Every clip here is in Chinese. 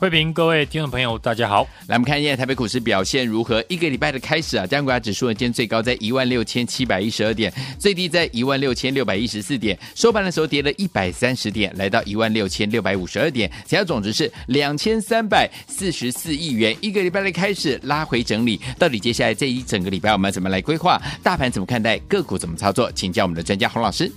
慧平，各位听众朋友，大家好。来，我们看一下台北股市表现如何？一个礼拜的开始啊，加权指数呢，今天最高在一万六千七百一十二点，最低在一万六千六百一十四点，收盘的时候跌了一百三十点，来到一万六千六百五十二点，成交总值是两千三百四十四亿元。一个礼拜的开始拉回整理，到底接下来这一整个礼拜我们要怎么来规划？大盘怎么看待？个股怎么操作？请教我们的专家洪老师。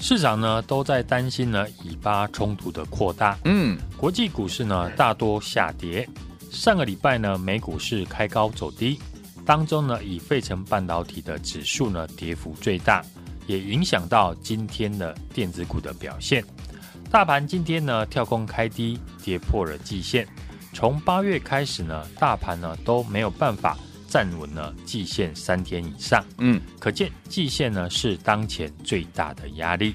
市场呢都在担心呢以巴冲突的扩大，嗯，国际股市呢大多下跌。上个礼拜呢美股是开高走低，当中呢以费城半导体的指数呢跌幅最大，也影响到今天的电子股的表现。大盘今天呢跳空开低，跌破了季线。从八月开始呢，大盘呢都没有办法。站稳了季线三天以上，嗯，可见季线呢是当前最大的压力。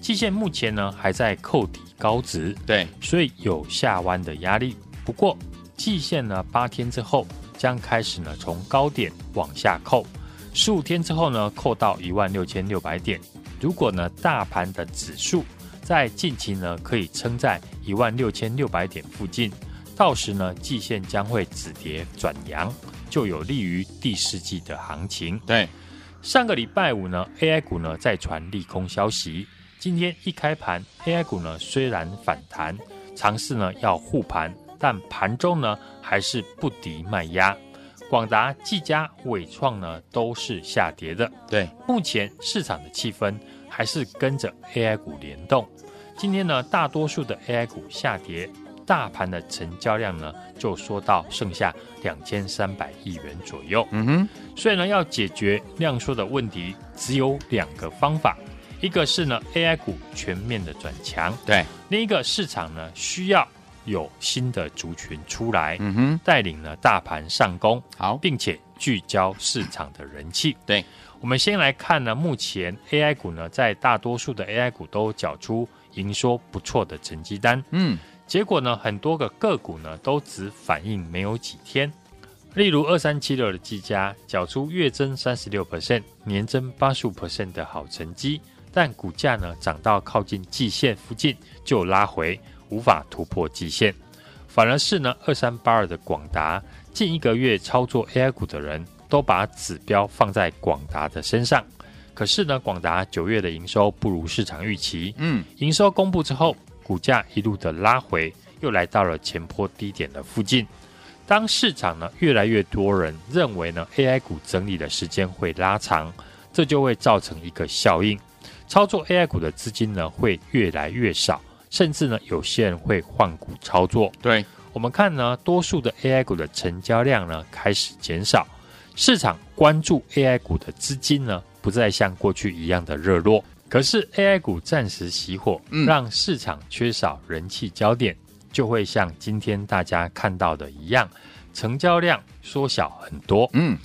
季线目前呢还在扣底高值，对，所以有下弯的压力。不过季线呢八天之后将开始呢从高点往下扣，十五天之后呢扣到一万六千六百点。如果呢大盘的指数在近期呢可以撑在一万六千六百点附近，到时呢季线将会止跌转阳。就有利于第四季的行情。对，上个礼拜五呢，AI 股呢再传利空消息。今天一开盘，AI 股呢虽然反弹，尝试呢要护盘，但盘中呢还是不敌卖压。广达、技嘉、伟创呢都是下跌的。对，目前市场的气氛还是跟着 AI 股联动。今天呢，大多数的 AI 股下跌。大盘的成交量呢，就缩到剩下两千三百亿元左右。嗯哼，所以呢，要解决量缩的问题，只有两个方法，一个是呢 AI 股全面的转强，对；另一个市场呢需要有新的族群出来，嗯哼，带领呢大盘上攻，好，并且聚焦市场的人气。对，我们先来看呢，目前 AI 股呢，在大多数的 AI 股都缴出营收不错的成绩单，嗯。结果呢，很多个个股呢都只反应没有几天。例如二三七六的技嘉，缴出月增三十六 percent、年增八十五 percent 的好成绩，但股价呢涨到靠近季线附近就拉回，无法突破季线。反而是呢二三八二的广达，近一个月操作 AI 股的人都把指标放在广达的身上，可是呢广达九月的营收不如市场预期。嗯，营收公布之后。股价一路的拉回，又来到了前坡低点的附近。当市场呢越来越多人认为呢 AI 股整理的时间会拉长，这就会造成一个效应，操作 AI 股的资金呢会越来越少，甚至呢有些人会换股操作。对，我们看呢，多数的 AI 股的成交量呢开始减少，市场关注 AI 股的资金呢不再像过去一样的热络。可是 AI 股暂时熄火，让市场缺少人气焦点，就会像今天大家看到的一样，成交量缩小很多。嗯，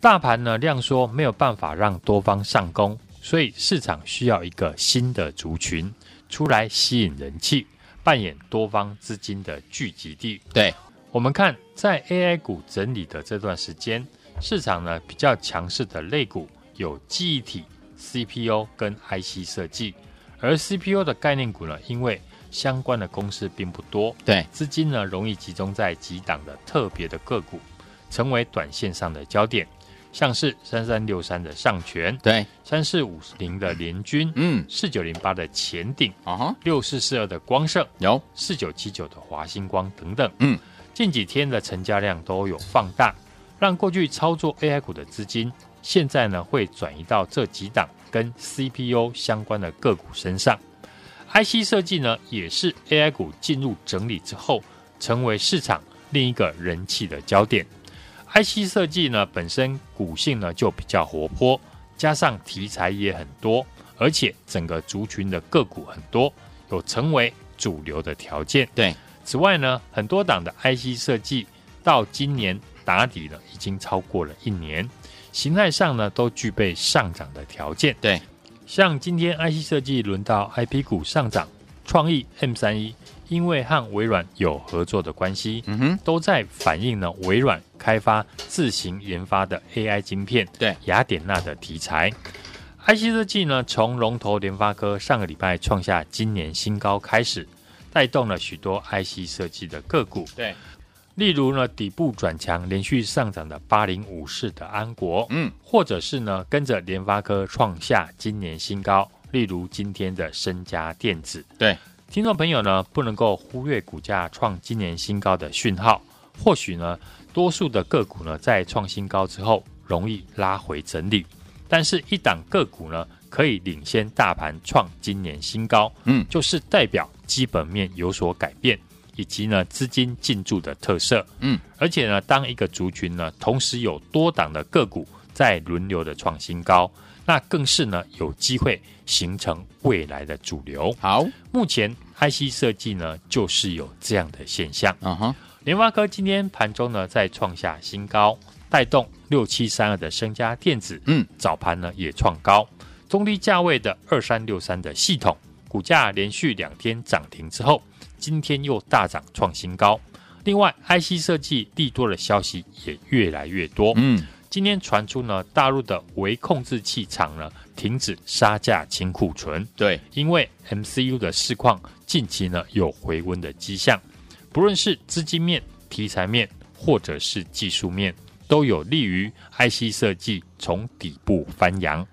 大盘呢量缩没有办法让多方上攻，所以市场需要一个新的族群出来吸引人气，扮演多方资金的聚集地。对，我们看在 AI 股整理的这段时间，市场呢比较强势的类股有记忆体。CPU 跟 IC 设计，而 CPU 的概念股呢，因为相关的公司并不多，对，资金呢容易集中在几档的特别的个股，成为短线上的焦点，像是三三六三的上诠，对，三四五零的联军，嗯，四九零八的前顶，啊哈，六四四二的光盛，有四九七九的华星光等等，嗯，近几天的成交量都有放大，让过去操作 AI 股的资金。现在呢，会转移到这几档跟 CPU 相关的个股身上。IC 设计呢，也是 AI 股进入整理之后，成为市场另一个人气的焦点。IC 设计呢，本身股性呢就比较活泼，加上题材也很多，而且整个族群的个股很多，有成为主流的条件。对，此外呢，很多档的 IC 设计到今年打底了，已经超过了一年。形态上呢，都具备上涨的条件。对，像今天 IC 设计轮到 IP 股上涨，创意 M 三一因为和微软有合作的关系，嗯哼，都在反映呢微软开发自行研发的 AI 晶片，对雅典娜的题材。IC 设计呢，从龙头联发科上个礼拜创下今年新高开始，带动了许多 IC 设计的个股。对，例如呢，底部转强、连续上涨的八零五四的安国，嗯，或者是呢，跟着联发科创下今年新高，例如今天的升佳电子。对，听众朋友呢，不能够忽略股价创今年新高的讯号。或许呢，多数的个股呢，在创新高之后，容易拉回整理。但是，一档个股呢，可以领先大盘创今年新高，嗯，就是代表基本面有所改变，以及呢资金进驻的特色，嗯，而且呢，当一个族群呢，同时有多档的个股在轮流的创新高，那更是呢有机会形成未来的主流。好，目前 IC 设计呢，就是有这样的现象。嗯哼，联发科今天盘中呢，再创下新高。带动六七三二的升家电子，嗯，早盘呢也创高，中低价位的二三六三的系统股价连续两天涨停之后，今天又大涨创新高。另外，IC 设计利多的消息也越来越多，嗯，今天传出呢，大陆的微控制器厂呢停止杀价清库存，对，因为 MCU 的市况近期呢有回温的迹象，不论是资金面、题材面或者是技术面。都有利于 IC 设计从底部翻扬。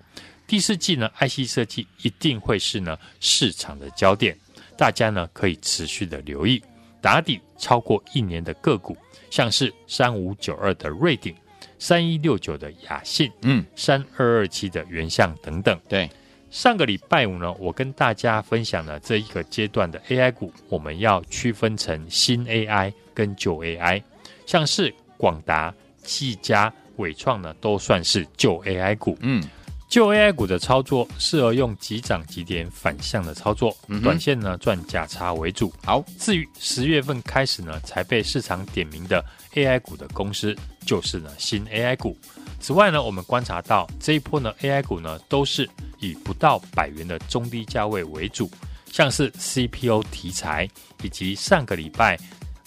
第四季呢，IC 设计一定会是呢市场的焦点，大家呢可以持续的留意。打底超过一年的个股，像是三五九二的瑞鼎、三一六九的雅信、嗯，三二二七的原相等等。对，上个礼拜五呢，我跟大家分享了这一个阶段的 AI 股，我们要区分成新 AI 跟旧 AI，像是广达。技嘉、伟创呢，都算是旧 AI 股。嗯，旧 AI 股的操作适合用急涨急跌反向的操作，嗯、短线呢赚价差为主。好，至于十月份开始呢才被市场点名的 AI 股的公司，就是呢新 AI 股。此外呢，我们观察到这一波呢 AI 股呢都是以不到百元的中低价位为主，像是 CPO 题材以及上个礼拜。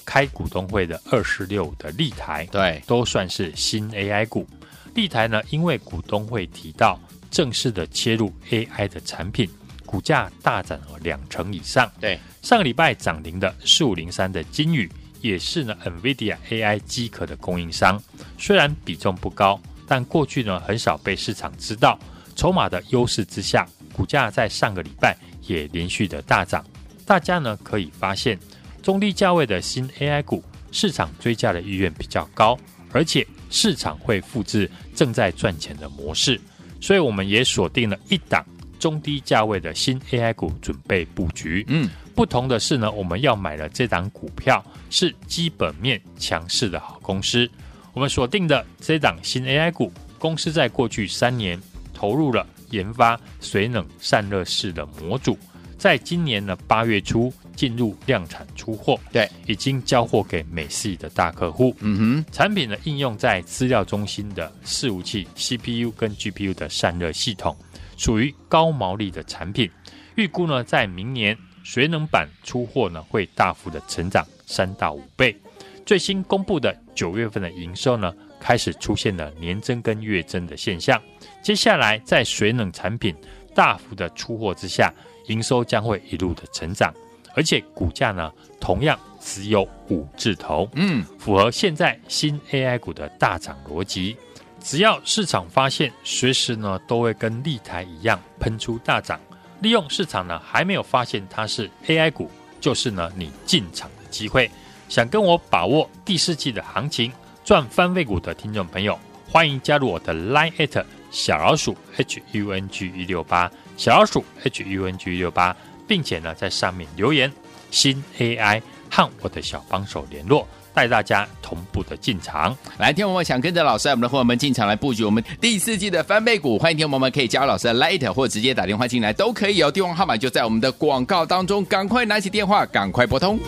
开股东会的二十六的立台，对，都算是新 AI 股。立台呢，因为股东会提到正式的切入 AI 的产品，股价大涨了两成以上。对，上个礼拜涨停的四五零三的金宇，也是呢 NVIDIA AI 机壳的供应商。虽然比重不高，但过去呢很少被市场知道。筹码的优势之下，股价在上个礼拜也连续的大涨。大家呢可以发现。中低价位的新 AI 股，市场追价的意愿比较高，而且市场会复制正在赚钱的模式，所以我们也锁定了一档中低价位的新 AI 股，准备布局。嗯，不同的是呢，我们要买的这档股票是基本面强势的好公司。我们锁定的这档新 AI 股，公司在过去三年投入了研发水冷散热式的模组，在今年的八月初。进入量产出货，对，已经交货给美系的大客户。嗯哼，产品呢应用在资料中心的伺服器 CPU 跟 GPU 的散热系统，属于高毛利的产品。预估呢在明年水冷版出货呢会大幅的成长三到五倍。最新公布的九月份的营收呢开始出现了年增跟月增的现象。接下来在水冷产品大幅的出货之下，营收将会一路的成长。而且股价呢，同样只有五字头，嗯，符合现在新 AI 股的大涨逻辑。只要市场发现，随时呢都会跟立台一样喷出大涨。利用市场呢还没有发现它是 AI 股，就是呢你进场的机会。想跟我把握第四季的行情赚翻倍股的听众朋友，欢迎加入我的 Line@ at 小老鼠 HUNG 一六八小老鼠 HUNG 一六八。并且呢，在上面留言新 AI 和我的小帮手联络，带大家同步的进场。来，听我们想跟着老师，我们的伙伴们进场来布局我们第四季的翻倍股。欢迎听我们可以加入老师的 Light 或直接打电话进来都可以哦。电话号码就在我们的广告当中，赶快拿起电话，赶快拨通。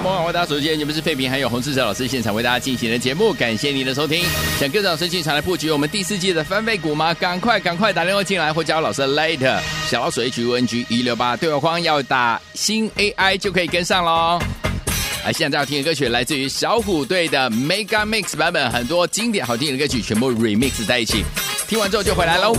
全国广大所见，你们是费平还有洪志哲老师现场为大家进行的节目，感谢您的收听。想跟着老师进场来布局我们第四季的翻倍股吗？赶快赶快打电话进来，或加老师的 Light 小老鼠 H U N G 一六八对话框要打新 AI 就可以跟上喽。啊，现在要听的歌曲来自于小虎队的 Mega Mix 版本，很多经典好听的歌曲全部 Remix 在一起，听完之后就回来喽。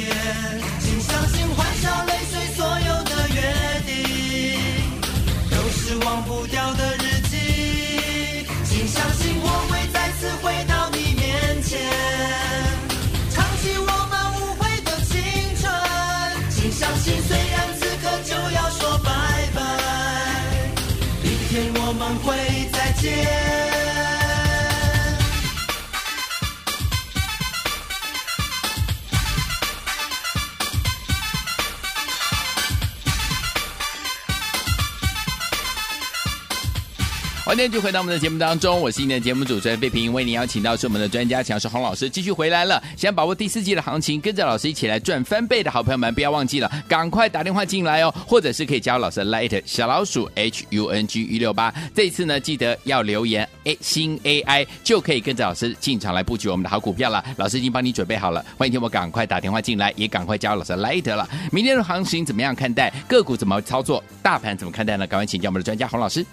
yeah. 欢迎继续回到我们的节目当中，我是今天的节目主持人费平，为您邀请到是我们的专家强势洪老师继续回来了。想把握第四季的行情，跟着老师一起来赚翻倍的好朋友们，不要忘记了，赶快打电话进来哦，或者是可以加入老师的 Light 小老鼠 H U N G 一六八。这一次呢，记得要留言 A 新 AI，就可以跟着老师进场来布局我们的好股票了。老师已经帮你准备好了，欢迎听我赶快打电话进来，也赶快加入老师的 Light 了。明天的行情怎么样看待？个股怎么操作？大盘怎么看待呢？赶快请教我们的专家洪老师。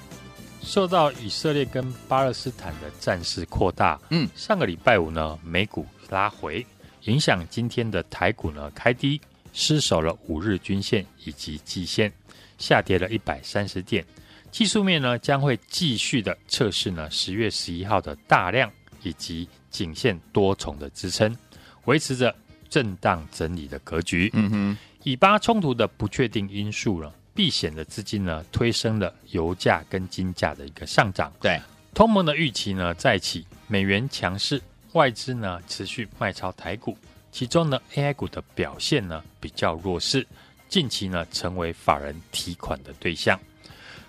受到以色列跟巴勒斯坦的战事扩大，嗯，上个礼拜五呢，美股拉回，影响今天的台股呢开低，失守了五日均线以及季线，下跌了一百三十点。技术面呢将会继续的测试呢十月十一号的大量以及颈线多重的支撑，维持着震荡整理的格局。嗯哼，以巴冲突的不确定因素了。避险的资金呢，推升了油价跟金价的一个上涨。对，通膨的预期呢再起，美元强势，外资呢持续卖超台股，其中呢 AI 股的表现呢比较弱势，近期呢成为法人提款的对象。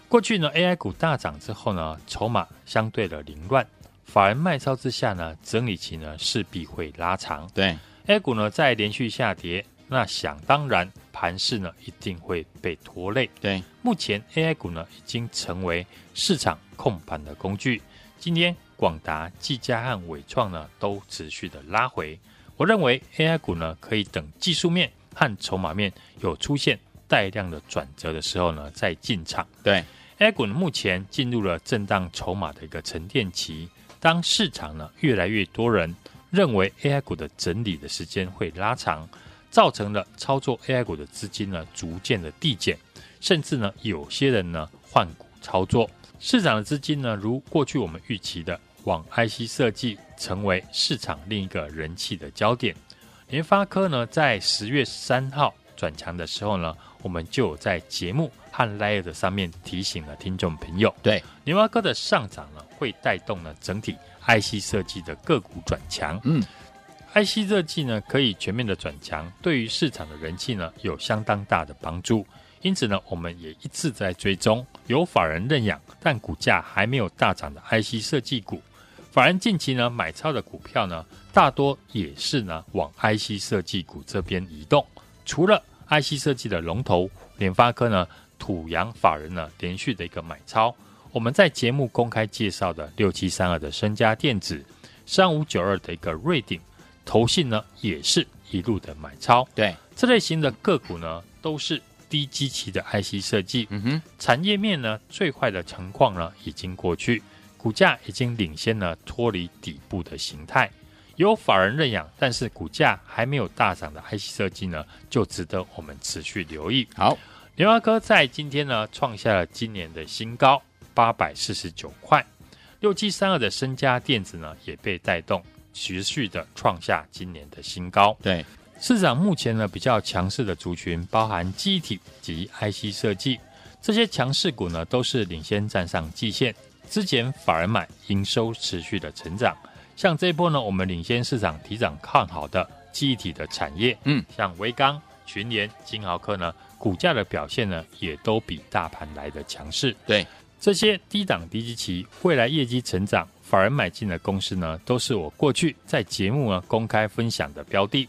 过去呢 AI 股大涨之后呢，筹码相对的凌乱，法人卖超之下呢，整理期呢势必会拉长。对，AI 股呢在连续下跌。那想当然，盘势呢一定会被拖累。对，目前 AI 股呢已经成为市场控盘的工具。今天广达、技嘉和伟创呢都持续的拉回。我认为 AI 股呢可以等技术面和筹码面有出现带量的转折的时候呢再进场。对，AI 股呢目前进入了震荡筹码的一个沉淀期。当市场呢越来越多人认为 AI 股的整理的时间会拉长。造成了操作 AI 股的资金呢逐渐的递减，甚至呢有些人呢换股操作，市场的资金呢如过去我们预期的往 IC 设计成为市场另一个人气的焦点。联发科呢在十月三号转强的时候呢，我们就有在节目和 Line 上面提醒了听众朋友，对联发科的上涨呢会带动呢整体 IC 设计的个股转强，嗯。IC 设计呢，可以全面的转强，对于市场的人气呢，有相当大的帮助。因此呢，我们也一直在追踪有法人认养但股价还没有大涨的 IC 设计股。法人近期呢买超的股票呢，大多也是呢往 IC 设计股这边移动。除了 IC 设计的龙头联发科呢，土洋法人呢连续的一个买超。我们在节目公开介绍的六七三二的身家电子，三五九二的一个瑞鼎。投信呢也是一路的买超，对。这类型的个股呢都是低基期的 IC 设计，嗯哼，产业面呢最坏的情况呢已经过去，股价已经领先了脱离底部的形态，有法人认养，但是股价还没有大涨的 IC 设计呢就值得我们持续留意。好，联发科在今天呢创下了今年的新高八百四十九块，六七三二的身家电子呢也被带动。持续的创下今年的新高。对，市场目前呢比较强势的族群，包含记忆体及 IC 设计这些强势股呢，都是领先站上季线。之前反而买，营收持续的成长。像这一波呢，我们领先市场提涨看好的记忆体的产业，嗯，像微刚、群联、金豪科呢，股价的表现呢，也都比大盘来的强势。对，这些低档低基期，未来业绩成长。法人买进的公司呢，都是我过去在节目呢公开分享的标的。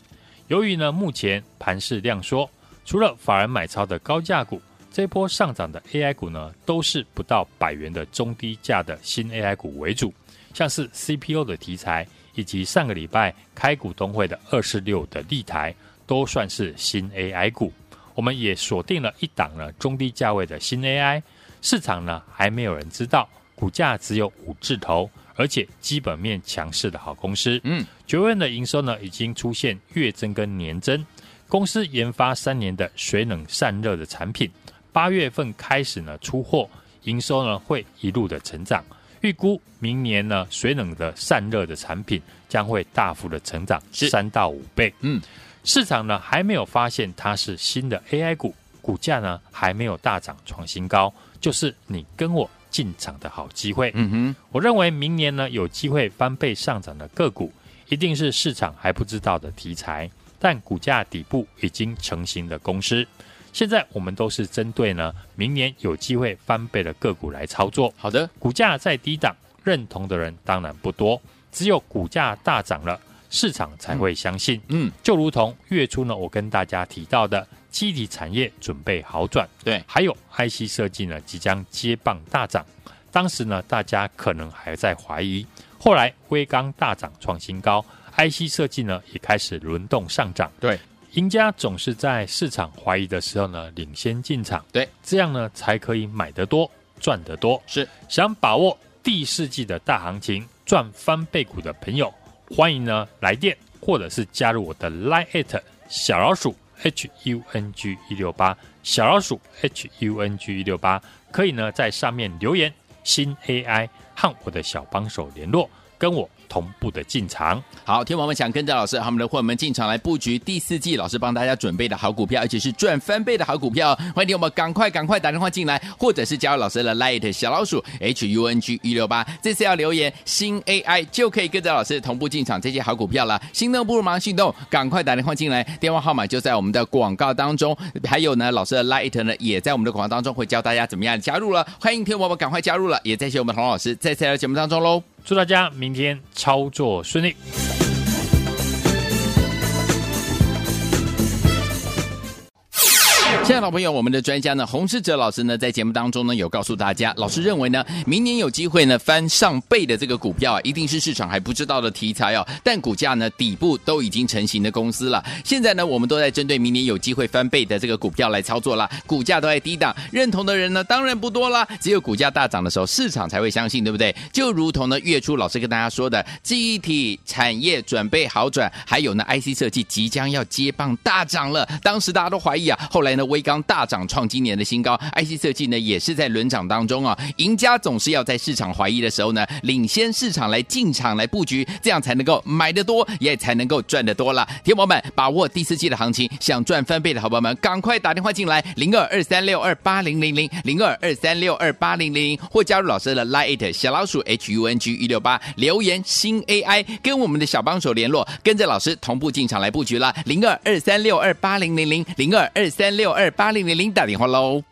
由于呢目前盘势量缩，除了法人买超的高价股，这波上涨的 AI 股呢，都是不到百元的中低价的新 AI 股为主，像是 CPU 的题材，以及上个礼拜开股东会的二四六的立台，都算是新 AI 股。我们也锁定了一档呢中低价位的新 AI，市场呢还没有人知道，股价只有五字头。而且基本面强势的好公司，嗯，九月份的营收呢已经出现月增跟年增。公司研发三年的水冷散热的产品，八月份开始呢出货，营收呢会一路的成长。预估明年呢水冷的散热的产品将会大幅的成长三到五倍。嗯，市场呢还没有发现它是新的 AI 股，股价呢还没有大涨创新高，就是你跟我。进场的好机会，嗯哼，我认为明年呢有机会翻倍上涨的个股，一定是市场还不知道的题材，但股价底部已经成型的公司。现在我们都是针对呢明年有机会翻倍的个股来操作。好的，股价在低档，认同的人当然不多，只有股价大涨了，市场才会相信。嗯，就如同月初呢，我跟大家提到的，记忆体产业准备好转，对，还有 IC 设计呢即将接棒大涨。当时呢，大家可能还在怀疑，后来威刚大涨创新高，IC 设计呢也开始轮动上涨。对，赢家总是在市场怀疑的时候呢领先进场，对，这样呢才可以买得多，赚得多。是，想把握第四季的大行情赚翻倍股的朋友，欢迎呢来电或者是加入我的 Line@ 小老鼠 H U N G 一六八小老鼠 H U N G 一六八，可以呢在上面留言。新 AI 和我的小帮手联络，跟我。同步的进场，好，天王们想跟着老师，和我们的伙伴们进场来布局第四季，老师帮大家准备的好股票，而且是赚翻倍的好股票，欢迎听友们赶快赶快打电话进来，或者是加入老师的 Light 小老鼠 H U N G 一六八，这次要留言新 AI 就可以跟着老师同步进场这些好股票了。心动不如马上行动，赶快打电话进来，电话号码就在我们的广告当中，还有呢，老师的 Light 呢也在我们的广告当中会教大家怎么样加入了，欢迎天王们赶快加入了，也谢谢我们洪老师在这次的节目当中喽。祝大家明天操作顺利。亲爱的老朋友，我们的专家呢，洪世哲老师呢，在节目当中呢，有告诉大家，老师认为呢，明年有机会呢翻上倍的这个股票啊，一定是市场还不知道的题材哦。但股价呢，底部都已经成型的公司了。现在呢，我们都在针对明年有机会翻倍的这个股票来操作了。股价都在低档，认同的人呢，当然不多啦。只有股价大涨的时候，市场才会相信，对不对？就如同呢，月初老师跟大家说的，记忆体产业准备好转，还有呢，IC 设计即将要接棒大涨了。当时大家都怀疑啊，后来呢，微刚大涨创今年的新高，IC 设计呢也是在轮涨当中啊。赢家总是要在市场怀疑的时候呢，领先市场来进场来布局，这样才能够买得多，也才能够赚得多了。听友们，把握第四季的行情，想赚翻倍的好朋友们，赶快打电话进来，零二二三六二八零零零，零二二三六二八零零零，或加入老师的 Lite 小老鼠 H U N G 一六八，留言新 AI，跟我们的小帮手联络，跟着老师同步进场来布局了，零二二三六二八零零零，零二二三六二。八零零零打电话喽。